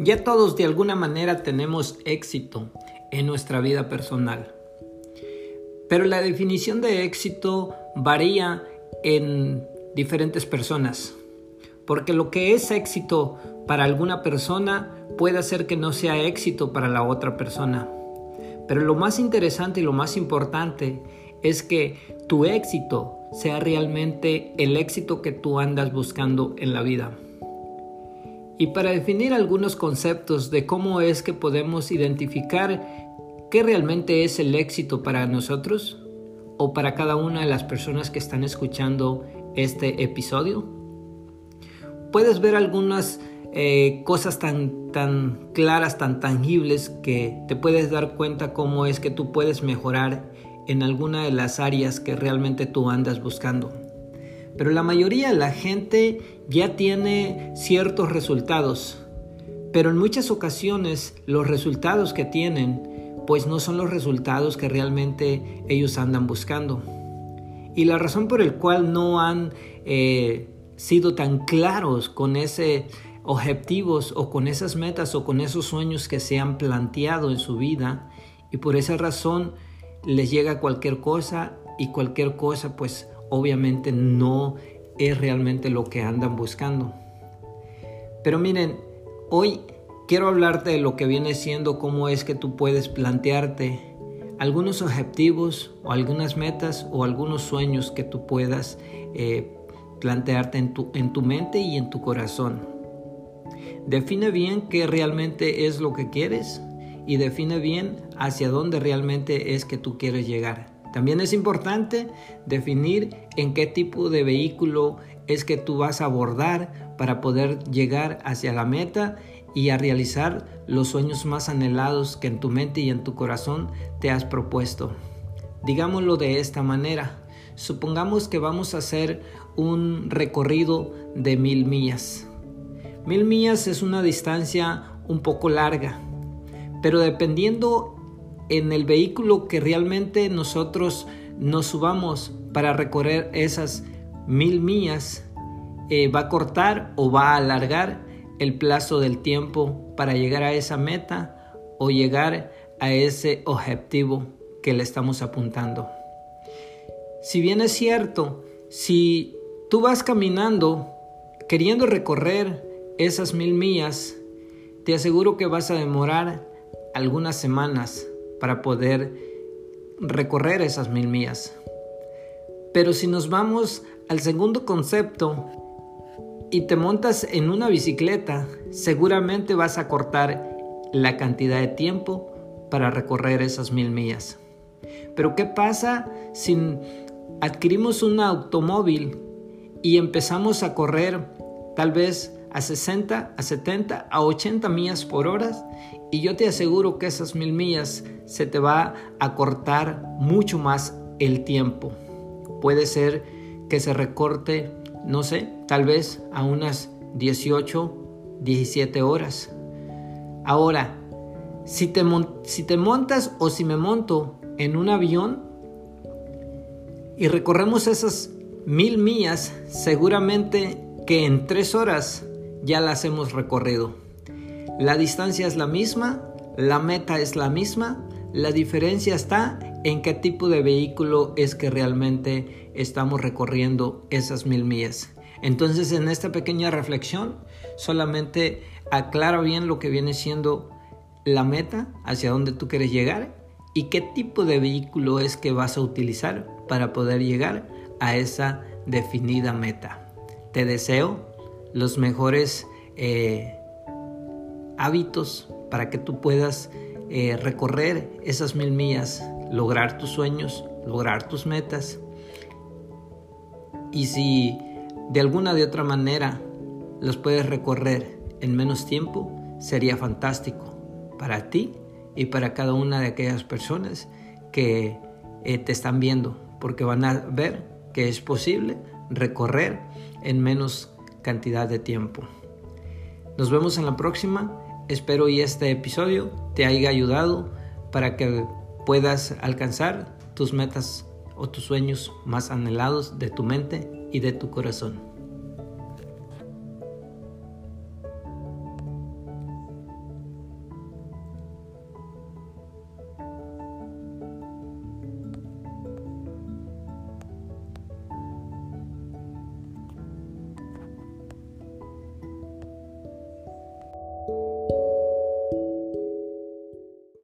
Ya todos de alguna manera tenemos éxito en nuestra vida personal. Pero la definición de éxito varía en diferentes personas. Porque lo que es éxito para alguna persona puede hacer que no sea éxito para la otra persona. Pero lo más interesante y lo más importante es que tu éxito sea realmente el éxito que tú andas buscando en la vida. Y para definir algunos conceptos de cómo es que podemos identificar qué realmente es el éxito para nosotros o para cada una de las personas que están escuchando este episodio, puedes ver algunas eh, cosas tan, tan claras, tan tangibles que te puedes dar cuenta cómo es que tú puedes mejorar en alguna de las áreas que realmente tú andas buscando. Pero la mayoría de la gente ya tiene ciertos resultados, pero en muchas ocasiones los resultados que tienen pues no son los resultados que realmente ellos andan buscando. Y la razón por el cual no han eh, sido tan claros con ese objetivos o con esas metas o con esos sueños que se han planteado en su vida y por esa razón les llega cualquier cosa y cualquier cosa pues obviamente no es realmente lo que andan buscando. Pero miren, hoy quiero hablarte de lo que viene siendo cómo es que tú puedes plantearte algunos objetivos o algunas metas o algunos sueños que tú puedas eh, plantearte en tu, en tu mente y en tu corazón. Define bien qué realmente es lo que quieres y define bien hacia dónde realmente es que tú quieres llegar. También es importante definir en qué tipo de vehículo es que tú vas a abordar para poder llegar hacia la meta y a realizar los sueños más anhelados que en tu mente y en tu corazón te has propuesto. Digámoslo de esta manera. Supongamos que vamos a hacer un recorrido de mil millas. Mil millas es una distancia un poco larga, pero dependiendo en el vehículo que realmente nosotros nos subamos para recorrer esas mil millas, eh, va a cortar o va a alargar el plazo del tiempo para llegar a esa meta o llegar a ese objetivo que le estamos apuntando. Si bien es cierto, si tú vas caminando queriendo recorrer esas mil millas, te aseguro que vas a demorar algunas semanas para poder recorrer esas mil millas. Pero si nos vamos al segundo concepto y te montas en una bicicleta, seguramente vas a cortar la cantidad de tiempo para recorrer esas mil millas. Pero ¿qué pasa si adquirimos un automóvil y empezamos a correr tal vez a 60, a 70, a 80 millas por hora y yo te aseguro que esas mil millas se te va a cortar mucho más el tiempo. Puede ser que se recorte, no sé, tal vez a unas 18, 17 horas. Ahora, si te, si te montas o si me monto en un avión y recorremos esas mil millas, seguramente que en tres horas ya las hemos recorrido. La distancia es la misma, la meta es la misma, la diferencia está en qué tipo de vehículo es que realmente estamos recorriendo esas mil millas. Entonces en esta pequeña reflexión solamente aclara bien lo que viene siendo la meta, hacia dónde tú quieres llegar y qué tipo de vehículo es que vas a utilizar para poder llegar a esa definida meta. Te deseo los mejores eh, hábitos para que tú puedas eh, recorrer esas mil millas, lograr tus sueños, lograr tus metas. Y si de alguna de otra manera los puedes recorrer en menos tiempo, sería fantástico para ti y para cada una de aquellas personas que eh, te están viendo, porque van a ver que es posible recorrer en menos cantidad de tiempo. Nos vemos en la próxima Espero y este episodio te haya ayudado para que puedas alcanzar tus metas o tus sueños más anhelados de tu mente y de tu corazón.